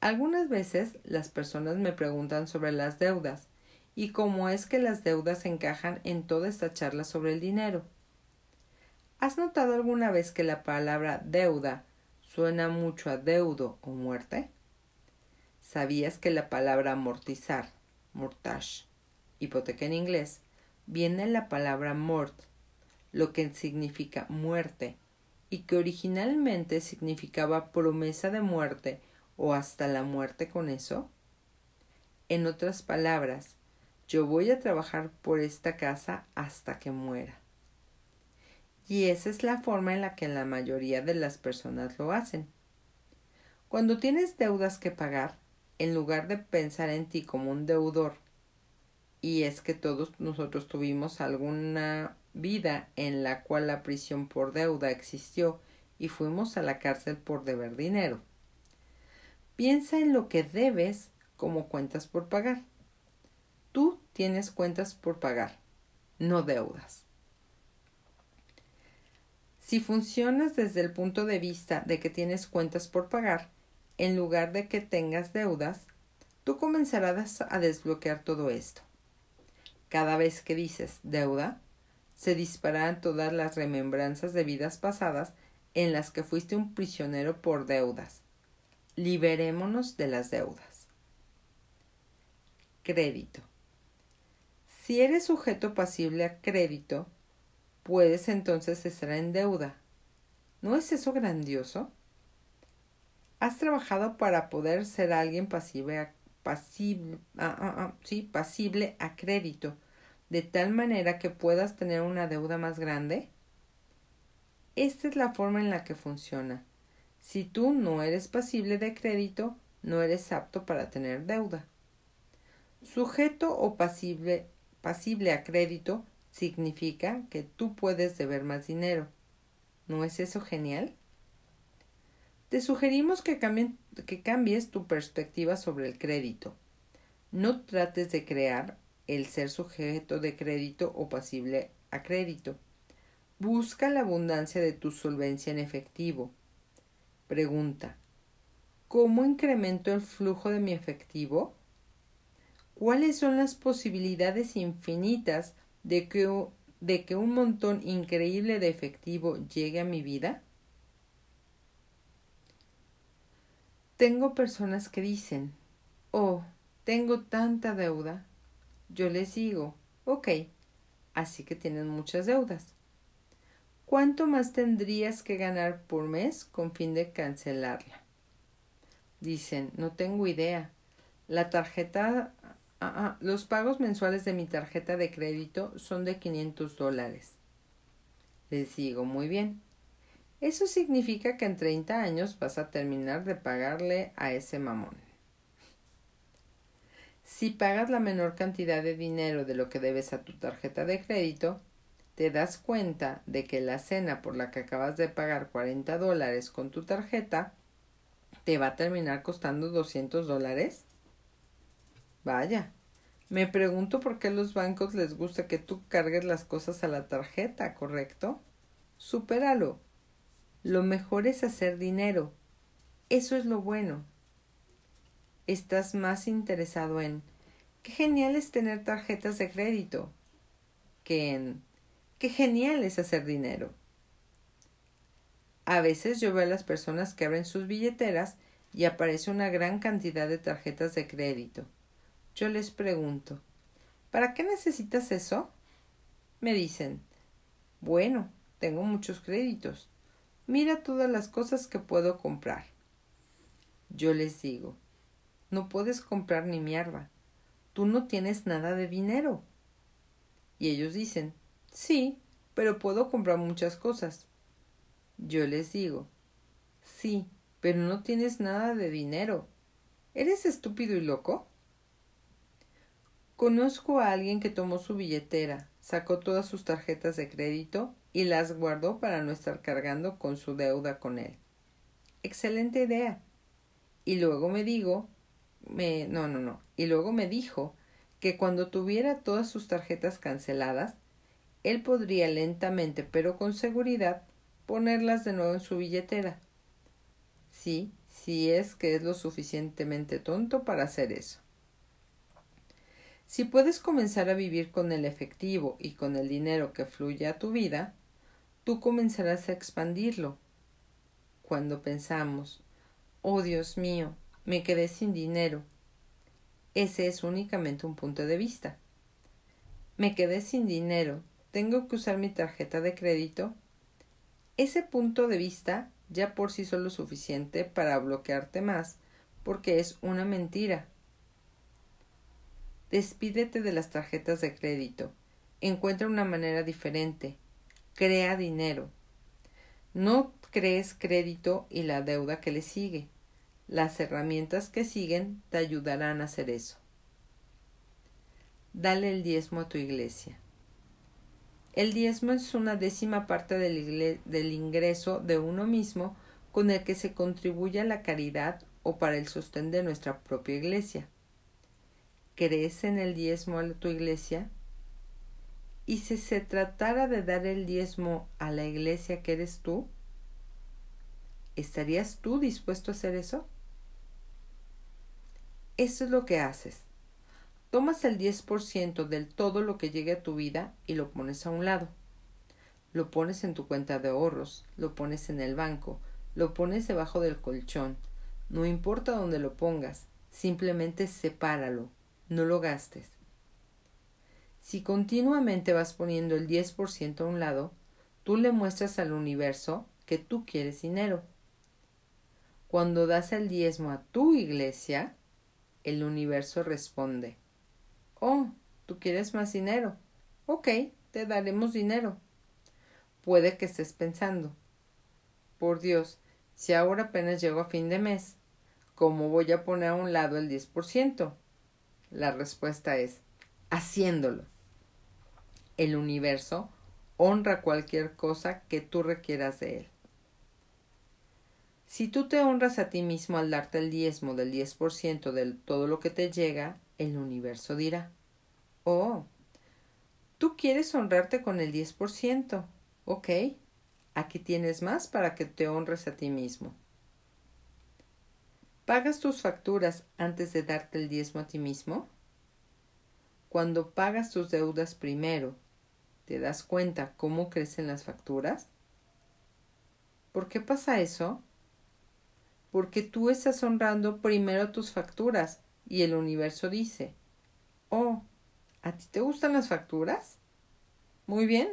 Algunas veces las personas me preguntan sobre las deudas y cómo es que las deudas encajan en toda esta charla sobre el dinero. ¿Has notado alguna vez que la palabra deuda suena mucho a deudo o muerte? ¿Sabías que la palabra amortizar, mortgage, hipoteca en inglés, viene de la palabra mort, lo que significa muerte, y que originalmente significaba promesa de muerte o hasta la muerte con eso? En otras palabras, yo voy a trabajar por esta casa hasta que muera. Y esa es la forma en la que la mayoría de las personas lo hacen. Cuando tienes deudas que pagar, en lugar de pensar en ti como un deudor, y es que todos nosotros tuvimos alguna vida en la cual la prisión por deuda existió y fuimos a la cárcel por deber dinero. Piensa en lo que debes como cuentas por pagar. Tú tienes cuentas por pagar, no deudas. Si funcionas desde el punto de vista de que tienes cuentas por pagar, en lugar de que tengas deudas, tú comenzarás a desbloquear todo esto. Cada vez que dices deuda, se disparan todas las remembranzas de vidas pasadas en las que fuiste un prisionero por deudas. Liberémonos de las deudas. Crédito. Si eres sujeto pasible a crédito, puedes entonces estar en deuda. ¿No es eso grandioso? Has trabajado para poder ser alguien pasible a, pasible, ah, ah, ah, sí, pasible a crédito, de tal manera que puedas tener una deuda más grande. Esta es la forma en la que funciona. Si tú no eres pasible de crédito, no eres apto para tener deuda. Sujeto o pasible pasible a crédito significa que tú puedes deber más dinero. ¿No es eso genial? Te sugerimos que, que cambies tu perspectiva sobre el crédito. No trates de crear el ser sujeto de crédito o pasible a crédito. Busca la abundancia de tu solvencia en efectivo. Pregunta ¿Cómo incremento el flujo de mi efectivo? ¿Cuáles son las posibilidades infinitas de que, de que un montón increíble de efectivo llegue a mi vida? Tengo personas que dicen, oh, tengo tanta deuda. Yo les digo, ok, así que tienes muchas deudas. ¿Cuánto más tendrías que ganar por mes con fin de cancelarla? Dicen, no tengo idea. La tarjeta Ah, ah, los pagos mensuales de mi tarjeta de crédito son de 500 dólares. Les digo, muy bien. Eso significa que en 30 años vas a terminar de pagarle a ese mamón. Si pagas la menor cantidad de dinero de lo que debes a tu tarjeta de crédito, te das cuenta de que la cena por la que acabas de pagar 40 dólares con tu tarjeta te va a terminar costando 200 dólares. Vaya, Me pregunto por qué a los bancos les gusta que tú cargues las cosas a la tarjeta, ¿correcto? Supéralo. Lo mejor es hacer dinero. Eso es lo bueno. Estás más interesado en qué genial es tener tarjetas de crédito que en qué genial es hacer dinero. A veces yo veo a las personas que abren sus billeteras y aparece una gran cantidad de tarjetas de crédito. Yo les pregunto, ¿para qué necesitas eso? Me dicen, bueno, tengo muchos créditos. Mira todas las cosas que puedo comprar. Yo les digo, no puedes comprar ni mierda. Tú no tienes nada de dinero. Y ellos dicen, sí, pero puedo comprar muchas cosas. Yo les digo, sí, pero no tienes nada de dinero. ¿Eres estúpido y loco? Conozco a alguien que tomó su billetera, sacó todas sus tarjetas de crédito y las guardó para no estar cargando con su deuda con él. Excelente idea. Y luego me digo, me, no, no, no, y luego me dijo que cuando tuviera todas sus tarjetas canceladas, él podría lentamente pero con seguridad ponerlas de nuevo en su billetera. Sí, si es que es lo suficientemente tonto para hacer eso. Si puedes comenzar a vivir con el efectivo y con el dinero que fluye a tu vida, tú comenzarás a expandirlo. Cuando pensamos, oh Dios mío, me quedé sin dinero, ese es únicamente un punto de vista. Me quedé sin dinero, tengo que usar mi tarjeta de crédito. Ese punto de vista ya por sí solo suficiente para bloquearte más, porque es una mentira. Despídete de las tarjetas de crédito. Encuentra una manera diferente. Crea dinero. No crees crédito y la deuda que le sigue. Las herramientas que siguen te ayudarán a hacer eso. Dale el diezmo a tu iglesia. El diezmo es una décima parte del, ingreso de uno mismo con el que se contribuye a la caridad o para el sostén de nuestra propia iglesia. ¿Crees en el diezmo a tu iglesia? ¿Y si se tratara de dar el diezmo a la iglesia que eres tú? ¿Estarías tú dispuesto a hacer eso? Eso es lo que haces. Tomas el 10% del todo lo que llegue a tu vida y lo pones a un lado. Lo pones en tu cuenta de ahorros, lo pones en el banco, lo pones debajo del colchón. No importa dónde lo pongas, simplemente sepáralo, no lo gastes. Si continuamente vas poniendo el 10% a un lado, tú le muestras al universo que tú quieres dinero. Cuando das el diezmo a tu iglesia, el universo responde, Oh, ¿tú quieres más dinero? Ok, te daremos dinero. Puede que estés pensando, por Dios, si ahora apenas llego a fin de mes, ¿cómo voy a poner a un lado el 10%? La respuesta es haciéndolo. El universo honra cualquier cosa que tú requieras de él. Si tú te honras a ti mismo al darte el diezmo del 10% de todo lo que te llega, el universo dirá, oh, tú quieres honrarte con el 10%, ok, aquí tienes más para que te honres a ti mismo. ¿Pagas tus facturas antes de darte el diezmo a ti mismo? Cuando pagas tus deudas primero, ¿te das cuenta cómo crecen las facturas? ¿Por qué pasa eso? Porque tú estás honrando primero tus facturas y el universo dice, oh, ¿a ti te gustan las facturas? Muy bien,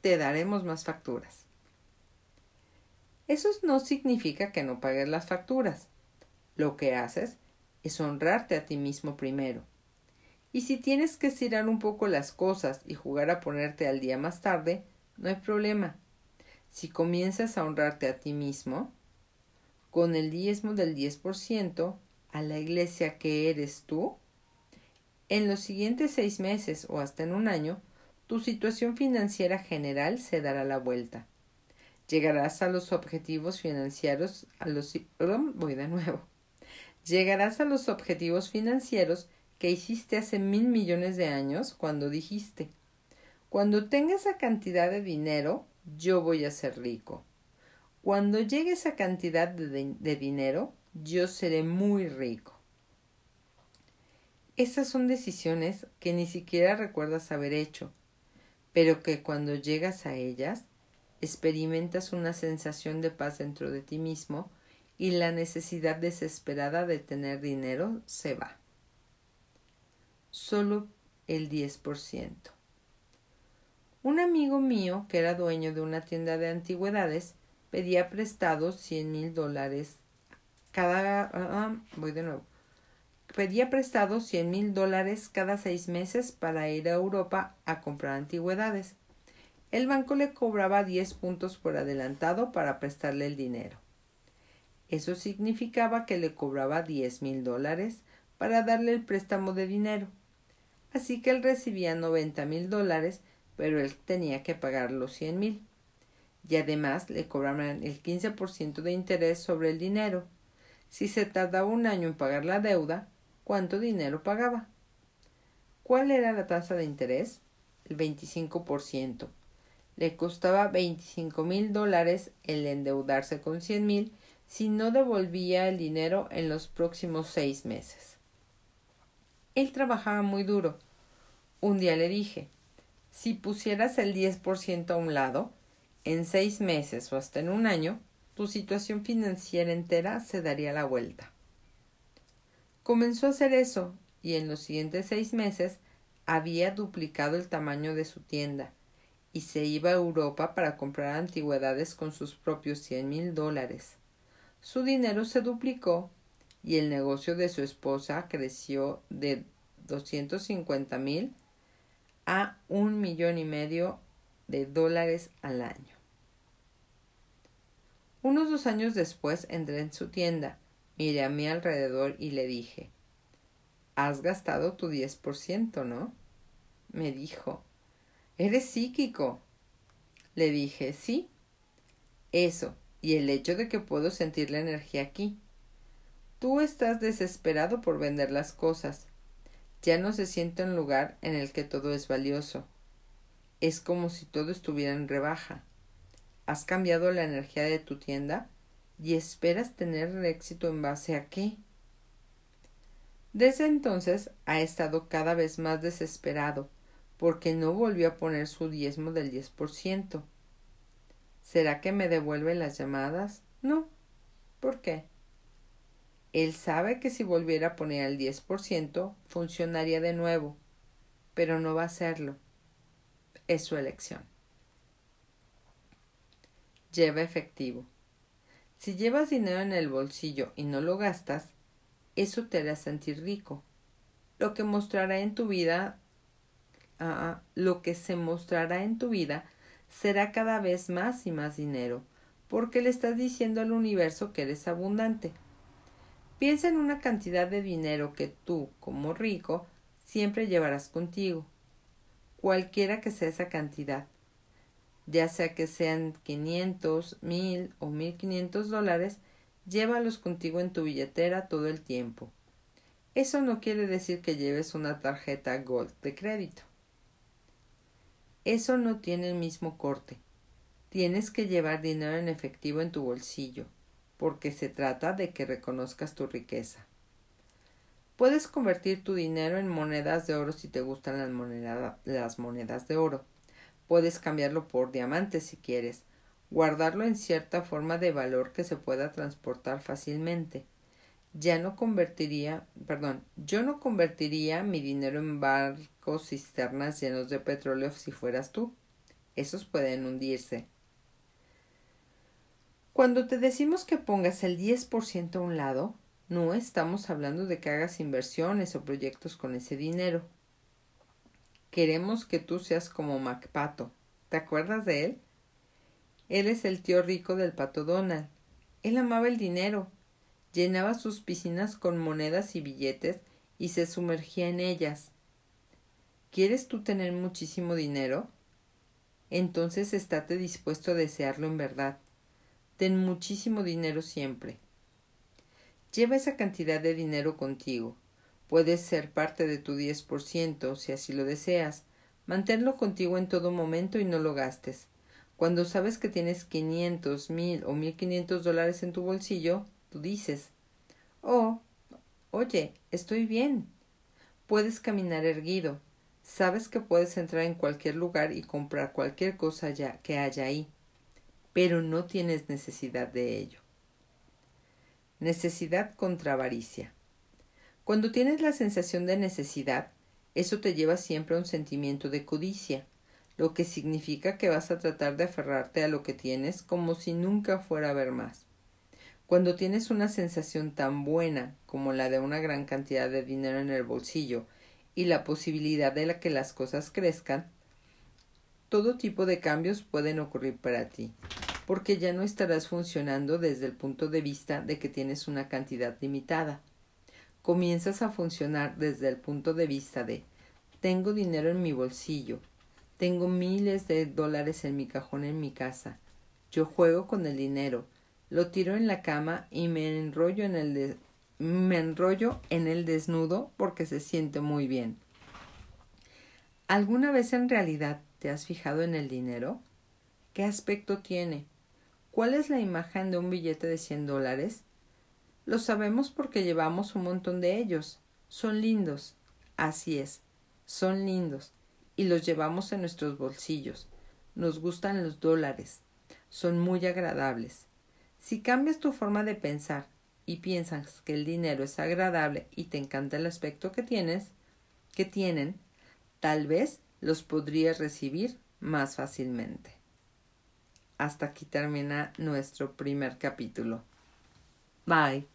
te daremos más facturas. Eso no significa que no pagues las facturas. Lo que haces es honrarte a ti mismo primero. Y si tienes que estirar un poco las cosas y jugar a ponerte al día más tarde, no hay problema. Si comienzas a honrarte a ti mismo, con el diezmo del 10% a la iglesia que eres tú, en los siguientes seis meses o hasta en un año, tu situación financiera general se dará la vuelta. Llegarás a los objetivos financieros, a los, voy de nuevo llegarás a los objetivos financieros que hiciste hace mil millones de años cuando dijiste, cuando tenga esa cantidad de dinero, yo voy a ser rico. Cuando llegue esa cantidad de, dinero, yo seré muy rico. Esas son decisiones que ni siquiera recuerdas haber hecho, pero que cuando llegas a ellas, experimentas una sensación de paz dentro de ti mismo y la necesidad desesperada de tener dinero se va. Solo el 10%. Un amigo mío, que era dueño de una tienda de antigüedades, pedía prestado cien mil dólares cada... Ah, ah, voy de nuevo. Pedía prestado cien mil dólares cada seis meses para ir a Europa a comprar antigüedades. El banco le cobraba diez puntos por adelantado para prestarle el dinero. Eso significaba que le cobraba diez mil dólares para darle el préstamo de dinero. Así que él recibía noventa mil dólares, pero él tenía que pagar los cien mil. Y además le cobraban el quince por ciento de interés sobre el dinero. Si se tardaba un año en pagar la deuda, ¿cuánto dinero pagaba? ¿Cuál era la tasa de interés? El veinticinco por ciento. Le costaba veinticinco mil dólares el endeudarse con cien mil si no devolvía el dinero en los próximos seis meses. Él trabajaba muy duro. Un día le dije, si pusieras el diez por ciento a un lado, en seis meses o hasta en un año, tu situación financiera entera se daría la vuelta. Comenzó a hacer eso y en los siguientes seis meses había duplicado el tamaño de su tienda y se iba a Europa para comprar antigüedades con sus propios cien mil dólares. Su dinero se duplicó y el negocio de su esposa creció de doscientos cincuenta mil a un millón y medio de dólares al año. Unos dos años después entré en su tienda, miré a mi alrededor y le dije Has gastado tu diez por ciento, ¿no? me dijo Eres psíquico. Le dije Sí. Eso, y el hecho de que puedo sentir la energía aquí. Tú estás desesperado por vender las cosas. Ya no se siente un lugar en el que todo es valioso. Es como si todo estuviera en rebaja has cambiado la energía de tu tienda y esperas tener éxito en base a qué? Desde entonces ha estado cada vez más desesperado porque no volvió a poner su diezmo del diez por ciento. ¿Será que me devuelve las llamadas? No. ¿Por qué? Él sabe que si volviera a poner el diez por ciento funcionaría de nuevo, pero no va a hacerlo. Es su elección lleva efectivo. Si llevas dinero en el bolsillo y no lo gastas, eso te hará sentir rico. Lo que mostrará en tu vida, ah, lo que se mostrará en tu vida será cada vez más y más dinero, porque le estás diciendo al universo que eres abundante. Piensa en una cantidad de dinero que tú, como rico, siempre llevarás contigo, cualquiera que sea esa cantidad ya sea que sean 500, 1000 o 1500 dólares, llévalos contigo en tu billetera todo el tiempo. Eso no quiere decir que lleves una tarjeta Gold de crédito. Eso no tiene el mismo corte. Tienes que llevar dinero en efectivo en tu bolsillo, porque se trata de que reconozcas tu riqueza. Puedes convertir tu dinero en monedas de oro si te gustan las, las monedas de oro Puedes cambiarlo por diamantes si quieres, guardarlo en cierta forma de valor que se pueda transportar fácilmente. Ya no convertiría, perdón, yo no convertiría mi dinero en barcos cisternas llenos de petróleo si fueras tú. Esos pueden hundirse. Cuando te decimos que pongas el 10% a un lado, no estamos hablando de que hagas inversiones o proyectos con ese dinero. Queremos que tú seas como MacPato. ¿Te acuerdas de él? Él es el tío rico del pato Donald. Él amaba el dinero. Llenaba sus piscinas con monedas y billetes y se sumergía en ellas. ¿Quieres tú tener muchísimo dinero? Entonces estate dispuesto a desearlo en verdad. Ten muchísimo dinero siempre. Lleva esa cantidad de dinero contigo Puede ser parte de tu 10% si así lo deseas. Manténlo contigo en todo momento y no lo gastes. Cuando sabes que tienes quinientos, mil o mil quinientos dólares en tu bolsillo, tú dices, oh, oye, estoy bien. Puedes caminar erguido. Sabes que puedes entrar en cualquier lugar y comprar cualquier cosa que haya ahí, pero no tienes necesidad de ello. Necesidad contra avaricia. Cuando tienes la sensación de necesidad, eso te lleva siempre a un sentimiento de codicia, lo que significa que vas a tratar de aferrarte a lo que tienes como si nunca fuera a haber más. Cuando tienes una sensación tan buena como la de una gran cantidad de dinero en el bolsillo y la posibilidad de la que las cosas crezcan, todo tipo de cambios pueden ocurrir para ti, porque ya no estarás funcionando desde el punto de vista de que tienes una cantidad limitada comienzas a funcionar desde el punto de vista de tengo dinero en mi bolsillo, tengo miles de dólares en mi cajón en mi casa, yo juego con el dinero, lo tiro en la cama y me enrollo en el me enrollo en el desnudo porque se siente muy bien. ¿Alguna vez en realidad te has fijado en el dinero? ¿Qué aspecto tiene? ¿Cuál es la imagen de un billete de cien dólares? Lo sabemos porque llevamos un montón de ellos. Son lindos. Así es. Son lindos. Y los llevamos en nuestros bolsillos. Nos gustan los dólares. Son muy agradables. Si cambias tu forma de pensar y piensas que el dinero es agradable y te encanta el aspecto que tienes, que tienen, tal vez los podrías recibir más fácilmente. Hasta aquí termina nuestro primer capítulo. Bye.